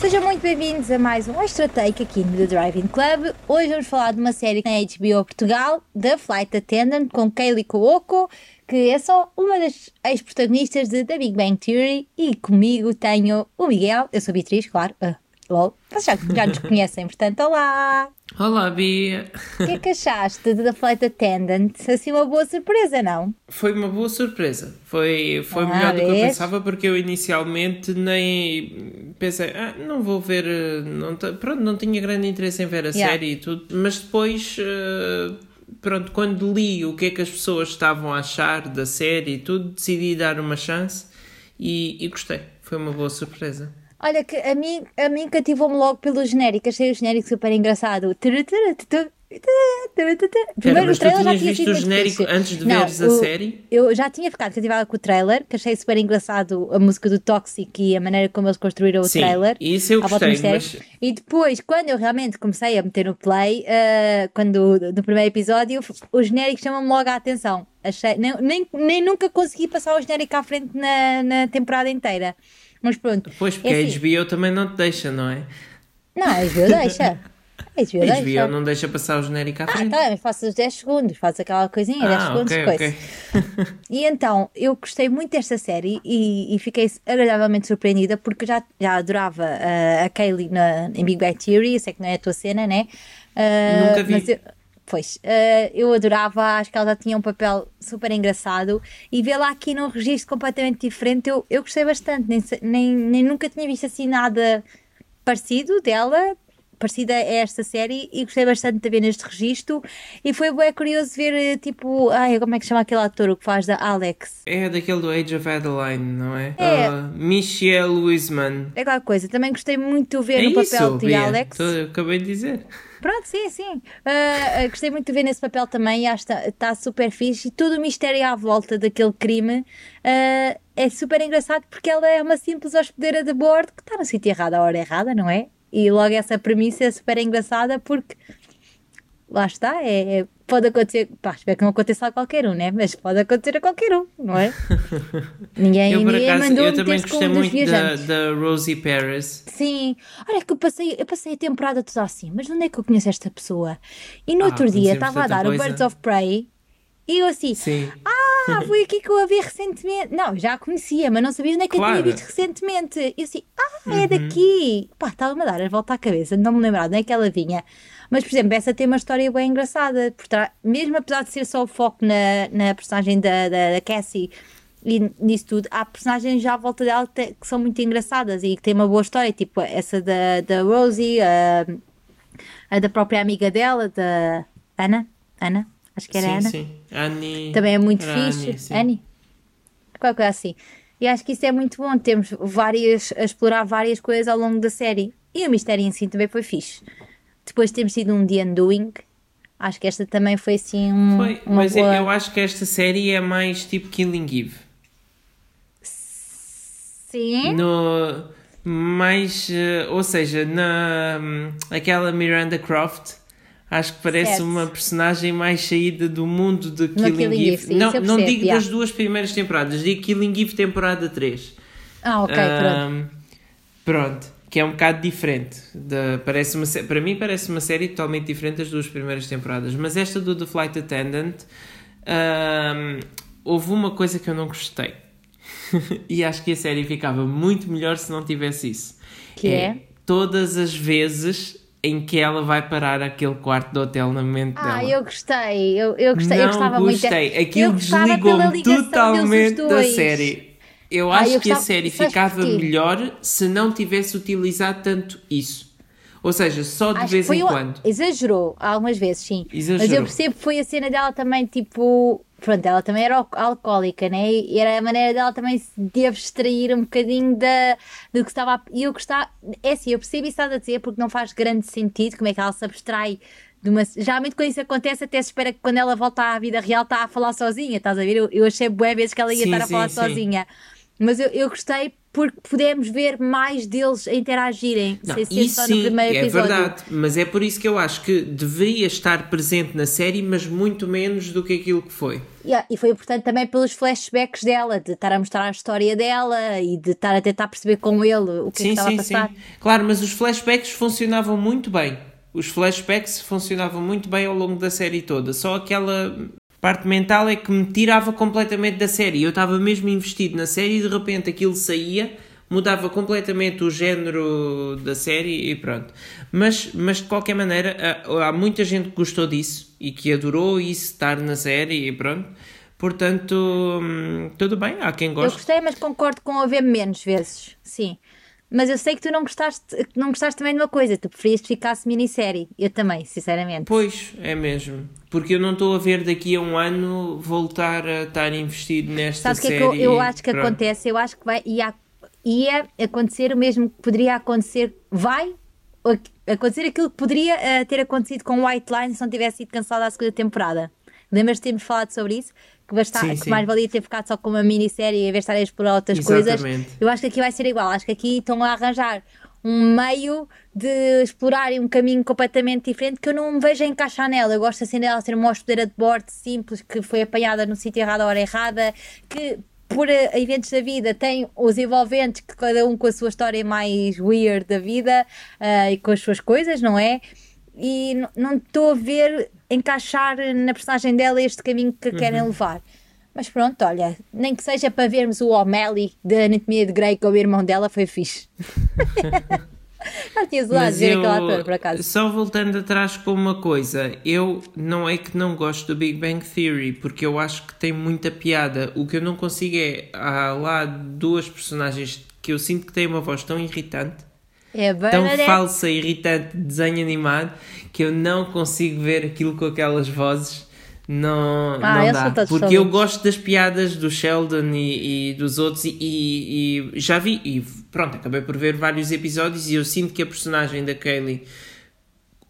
Sejam muito bem-vindos a mais um Extra Take aqui no The Driving Club. Hoje vamos falar de uma série na HBO Portugal, The Flight Attendant, com Kaylee Cuoco, que é só uma das ex-protagonistas de The Big Bang Theory. E comigo tenho o Miguel, eu sou Beatriz, claro. Uh, lol. Vocês já, já nos conhecem, portanto, olá! Olá, Bia! O que é que achaste The Flight Attendant? Assim, uma boa surpresa, não? Foi uma boa surpresa. Foi, foi Ah, melhor do que eu vês? pensava, porque eu inicialmente nem pensei, ah, não vou ver. eh, Não, pronto, não tinha grande interesse em ver a Yeah. série e tudo, mas depois. eh, Pronto, quando li o que é que as pessoas estavam a achar da série e tudo, decidi dar uma chance e, e gostei. Foi uma boa surpresa. Olha, que a mim, a mim cativou-me logo pelo genérico, achei o genérico super engraçado. Primeiro o tu trailer já tinha visto o genérico fixe. antes de Não, veres a o- série? Eu já tinha ficado cativada com o trailer, que achei super engraçado a música do Toxic e a maneira como eles construíram o Sim, trailer. isso eu gostei, mas E depois, quando eu realmente comecei a meter no play, ah, quando no primeiro episódio, o genérico chama-me logo a atenção. Achei, nem, nem, nem nunca consegui passar o genérico à frente na, na temporada inteira. Mas pronto. Pois, porque é a assim, HBO também não te deixa, não é? Não, a HBO deixa. A HBO A deixa. HBO não deixa passar o genérico à Ah, frente. tá, mas faço os 10 segundos, faço aquela coisinha, 10 Ah, segundos ok, depois. ok. E então, eu gostei muito desta série e, e fiquei agradavelmente surpreendida porque já, já adorava ah, a Kaylee na, em Big Bang Theory, eu sei que não é a tua cena, né? Ah, Nunca vi. Pois, ah, eu adorava, acho que ela tinha um papel super engraçado e vê-la aqui num registro completamente diferente, eu, eu gostei bastante, nem, nem, nem nunca tinha visto assim nada parecido dela, parecida a esta série e gostei bastante de ver neste registro e foi bem curioso ver eh, tipo, ai, como é que chama aquele ator o que faz da Alex? É daquele do Age of Adeline, não é? É. Ah, Michelle Wiseman. É aquela coisa, também gostei muito de ver É no isso, papel de Bia. Alex. Tô- acabei de dizer. Pronto, sim, sim. Ah, gostei muito de ver nesse papel também e acho que está super fixe. E todo o mistério à volta daquele crime ah, é super engraçado porque ela é uma simples hospedeira de bordo que está no sítio errado à hora errada, não é? E logo essa premissa é super engraçada porque lá está, é, é- pode acontecer, pá, espero que não aconteça a qualquer um, né? Mas pode acontecer a qualquer um, não é? ninguém eu, ninguém acaso, mandou eu também gostei dos muito da, viajantes. da Rosie Paris. Sim, olha que eu passei, eu passei a temporada toda assim, mas onde é que eu conheço esta pessoa? E no Ah, outro dia estava a dar o coisa. Birds of Prey e eu assim, Sim. ah, foi aqui que eu a vi recentemente. Não, já a conhecia, mas não sabia onde é que eu Claro. tinha visto recentemente. E eu assim, ah, é daqui. Pá, estava-me a dar a volta à cabeça, não me lembrava onde é que ela vinha. Mas, por exemplo, essa tem uma história bem engraçada, por trás- mesmo apesar de ser só o foco na, na personagem da, da, da Cassie e nisso tudo, há personagens já à volta dela que são muito engraçadas e que têm uma boa história, tipo essa da, da Rosie, a, a da própria amiga dela, da Ana. Ana? Acho que era sim, Ana. sim. Annie. Também é muito Era fixe. Annie, sim. Annie? Qualquer coisa assim. E acho que isso é muito bom. Temos várias, a explorar várias coisas ao longo da série. E o mistério em si também foi fixe. Depois temos tido um The Undoing. Acho que esta também foi assim um, Foi, mas eu- boa... eu acho que esta série é mais tipo Killing Eve. Sim. No, mais, eh, ou seja, na hum, aquela Miranda Croft, acho que parece Certo. uma personagem mais saída do mundo de Killing, Killing Eve. Eve, não, eu não percebo, digo yeah. das duas primeiras temporadas, digo Killing Eve temporada 3. Ah, ok, pronto. Hum, pronto, que é um bocado diferente. Da- parece uma, para mim parece uma série totalmente diferente das duas primeiras temporadas. Mas esta do The Flight Attendant, hum, houve uma coisa que eu não gostei. e acho que a série ficava muito melhor se não tivesse isso. Que é? Todas as vezes em que ela vai parar aquele quarto do hotel na mente Ah, dela. eu gostei. Eu, eu gostei. não eu gostava muito. gostei. de- Aquilo desligou-me ligação totalmente da série. Eu Ah, acho eu que a gostava- série sabes ficava melhor se não tivesse utilizado tanto isso. Ou seja, só de Acho vez em quando. Exagerou algumas vezes, sim. Mas eu Exagerou. percebo que foi a cena dela também, tipo. Pronto, ela também era al- alcoólica, né? E era a maneira dela também de abstrair um bocadinho da, do que estava. a- E eu gostava. É assim, eu percebo isso que estás a dizer porque não faz grande sentido como é que ela se abstrai de uma. Geralmente quando isso acontece, até se espera que quando ela volta à vida real está a falar sozinha, estás a ver? Eu, eu achei bué vezes que ela ia Sim, estar a sim, falar sim. sozinha. Mas eu, eu gostei porque pudemos ver mais deles a interagirem, Não, sem ser só sim, no primeiro é episódio. verdade, mas é por isso que eu acho que deveria estar presente na série, mas muito menos do que aquilo que foi. Yeah, e foi importante também pelos flashbacks dela, de estar a mostrar a história dela e de estar a tentar perceber com ele o que, é que Sim, estava sim, a passar. sim. Claro, mas os flashbacks funcionavam muito bem. Os flashbacks funcionavam muito bem ao longo da série toda. Só aquela parte mental é que me tirava completamente da série. Eu estava mesmo investido na série e de repente aquilo saía, mudava completamente o género da série e pronto. Mas, mas de qualquer maneira, há, há muita gente que gostou disso e que adorou isso estar na série e pronto. Portanto, hum, tudo bem, há quem Eu goste. gostei, mas concordo com haver menos vezes, sim. Mas eu sei que tu não gostaste, não gostaste também de uma coisa, tu preferias que ficasse minissérie. Eu também, sinceramente. Pois, é mesmo. Porque eu não estou a ver daqui a um ano voltar a estar investido nesta Sabes o que é série. que eu, eu acho que Pronto. acontece? Eu acho que vai, ia, ia acontecer o mesmo que poderia acontecer, vai ac- acontecer aquilo que poderia eh, ter acontecido com White Line se não tivesse sido cancelada a segunda temporada. Lembras de termos falado sobre isso? Que, basta, Sim, que sim. mais valia ter ficado só com uma minissérie em vez de estar a explorar outras coisas. Exatamente. Eu acho que aqui vai ser igual. Acho que aqui estão a arranjar um meio de explorarem um caminho completamente diferente que eu não me vejo a encaixar nela. Eu gosto assim dela ser uma hospedeira de bordo simples que foi apanhada no sítio errado à hora errada, que por eh, eventos da vida tem os envolventes, que cada um com a sua história mais weird da vida eh, e com as suas coisas, não é? E não estou a ver encaixar na personagem dela este caminho que a querem levar. Mas pronto, olha, nem que seja para vermos o O'Malley da Anatomia de Grey, é o irmão dela, foi fixe. Já tinha saudades de ver aquele ator, por acaso. só voltando atrás com uma coisa, eu não é que não gosto do Big Bang Theory, porque eu acho que tem muita piada. O que eu não consigo é, há lá duas personagens que eu sinto que têm uma voz tão irritante, É tão falsa e irritante de desenho animado, que eu não consigo ver aquilo com aquelas vozes. Não, Ah, não dá. Porque eu gosto das piadas do Sheldon e, e dos outros e, e- e já vi, e pronto, acabei por ver vários episódios e eu sinto que a personagem da Kaylee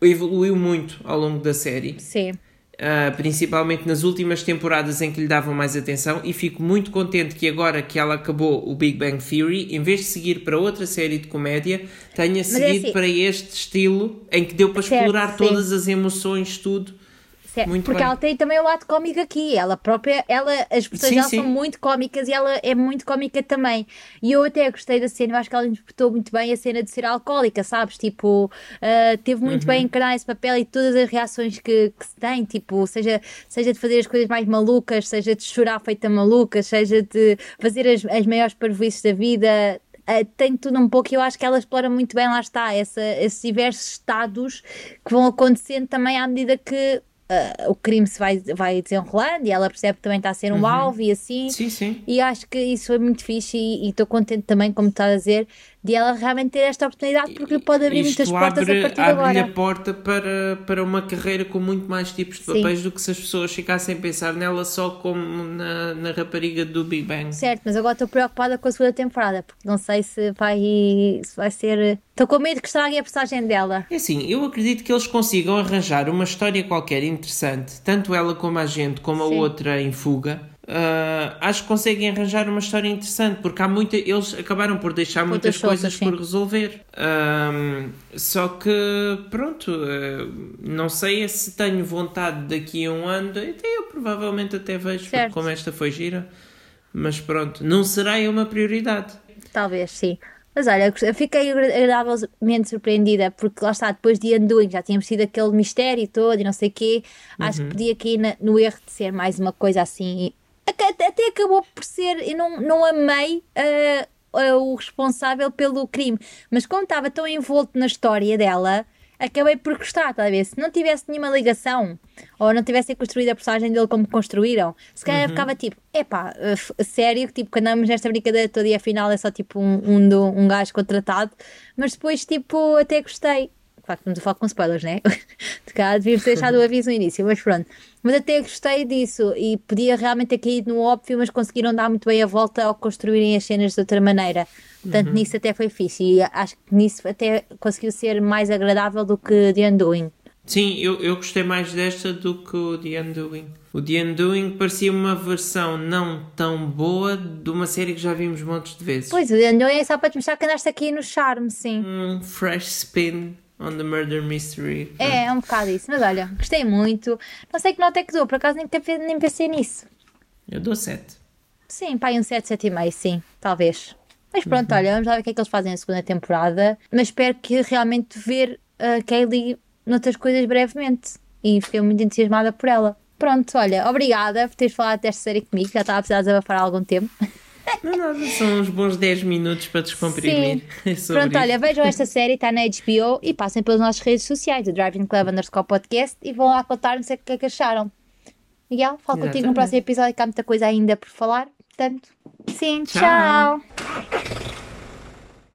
evoluiu muito ao longo da série. Sim. Uh, principalmente nas últimas temporadas em que lhe davam mais atenção e fico muito contente que agora que ela acabou o Big Bang Theory, em vez de seguir para outra série de comédia, tenha é seguido assim- para este estilo em que deu para Certo, explorar sim. todas as emoções, tudo. Certo, Muito porque bem. ela tem também o lado cómico aqui. Ela própria, ela, as pessoas Sim, dela sim. são muito cómicas e ela é muito cómica também. E eu até gostei da cena, eu acho que ela interpretou muito bem a cena de ser alcoólica, sabes? Tipo, ah, teve muito Uhum. bem encarar esse papel e todas as reações que, que se tem, tipo, seja, seja de fazer as coisas mais malucas, seja de chorar feita maluca, seja de fazer as, as maiores parvoíces da vida. Uh, tem tudo um pouco e eu acho que ela explora muito bem, lá está, essa, esses diversos estados que vão acontecendo também à medida que uh, o crime se vai, vai desenrolando e ela percebe que também está a ser um alvo e assim. Sim, sim. E acho que isso foi muito fixe e e estou contente também, como estás a dizer, de ela realmente ter esta oportunidade porque lhe pode abrir Isto muitas portas abre, a partir de abre-lhe a agora. porta para, para uma carreira com muito mais tipos de Sim. papéis do que se as pessoas ficassem a pensar nela só como na, na rapariga do Big Bang. Certo, mas agora estou preocupada com a segunda temporada porque não sei se vai, se vai ser. Estou com medo que estraguem a personagem dela. É assim, eu acredito que eles consigam arranjar uma história qualquer interessante, tanto ela como a gente, como a Sim. outra em fuga. Ah, acho que conseguem arranjar uma história interessante, porque há muita. Eles acabaram por deixar muitas coisas sim. por resolver. Ahm, só que, pronto, ah, não sei é se tenho vontade daqui a um ano, até eu provavelmente até vejo, como esta foi gira, mas pronto, não será uma prioridade. Talvez, sim. Mas olha, eu fiquei agra- agradavelmente surpreendida porque lá está, depois de Undoing já tínhamos tido aquele mistério todo e não sei o quê. Acho que podia cair no erro de ser mais uma coisa assim. Até, acabou por ser. Eu não, não amei ah, ah, o responsável pelo crime, mas como estava tão envolto na história dela. Acabei por gostar, tá a ver? Se não tivesse nenhuma ligação ou não tivessem construído a personagem dele como construíram, se calhar eu ficava tipo, epá, uh, f- sério, tipo, que andamos nesta brincadeira toda e afinal é só tipo um, um, um gajo contratado, mas depois, tipo, até gostei. Claro que estamos a falar com spoilers, né? De cá devíamos ter deixado o aviso no início, mas pronto. Mas até gostei disso e podia realmente ter caído no óbvio, mas conseguiram dar muito bem a volta ao construírem as cenas de outra maneira. Portanto, nisso até foi fixe e acho que nisso até conseguiu ser mais agradável do que The Undoing. Sim, eu, eu gostei mais desta do que o The Undoing. O The Undoing parecia uma versão não tão boa de uma série que já vimos montes de vezes. Pois, o Undoing é só para te mostrar que andaste aqui no charme, sim. Um fresh spin on the murder mystery. É, é um bocado isso. Mas olha, gostei muito. Não sei que nota é que dou, por acaso nem, nem pensei nisso. Eu dou 7. Sim, pá, um 7, 7,5, sim, talvez. Mas pronto, olha, vamos lá ver o que é que eles fazem na segunda temporada. Mas espero que realmente ver a Kaylee noutras coisas brevemente. E fiquei muito entusiasmada por ela. Pronto, olha, obrigada por teres falado desta série comigo, já estava a precisar desabafar há algum tempo. Não é nada, são uns bons 10 minutos para descomprimir. sobre Pronto, olha, vejam esta série, está na HBO e passem pelas nossas redes sociais, o Driving Club underscore podcast, e vão lá contar-nos o que é que acharam. Miguel, falo contigo no Exatamente. próximo episódio que há muita coisa ainda por falar. Portanto, sim, Tchau. tchau.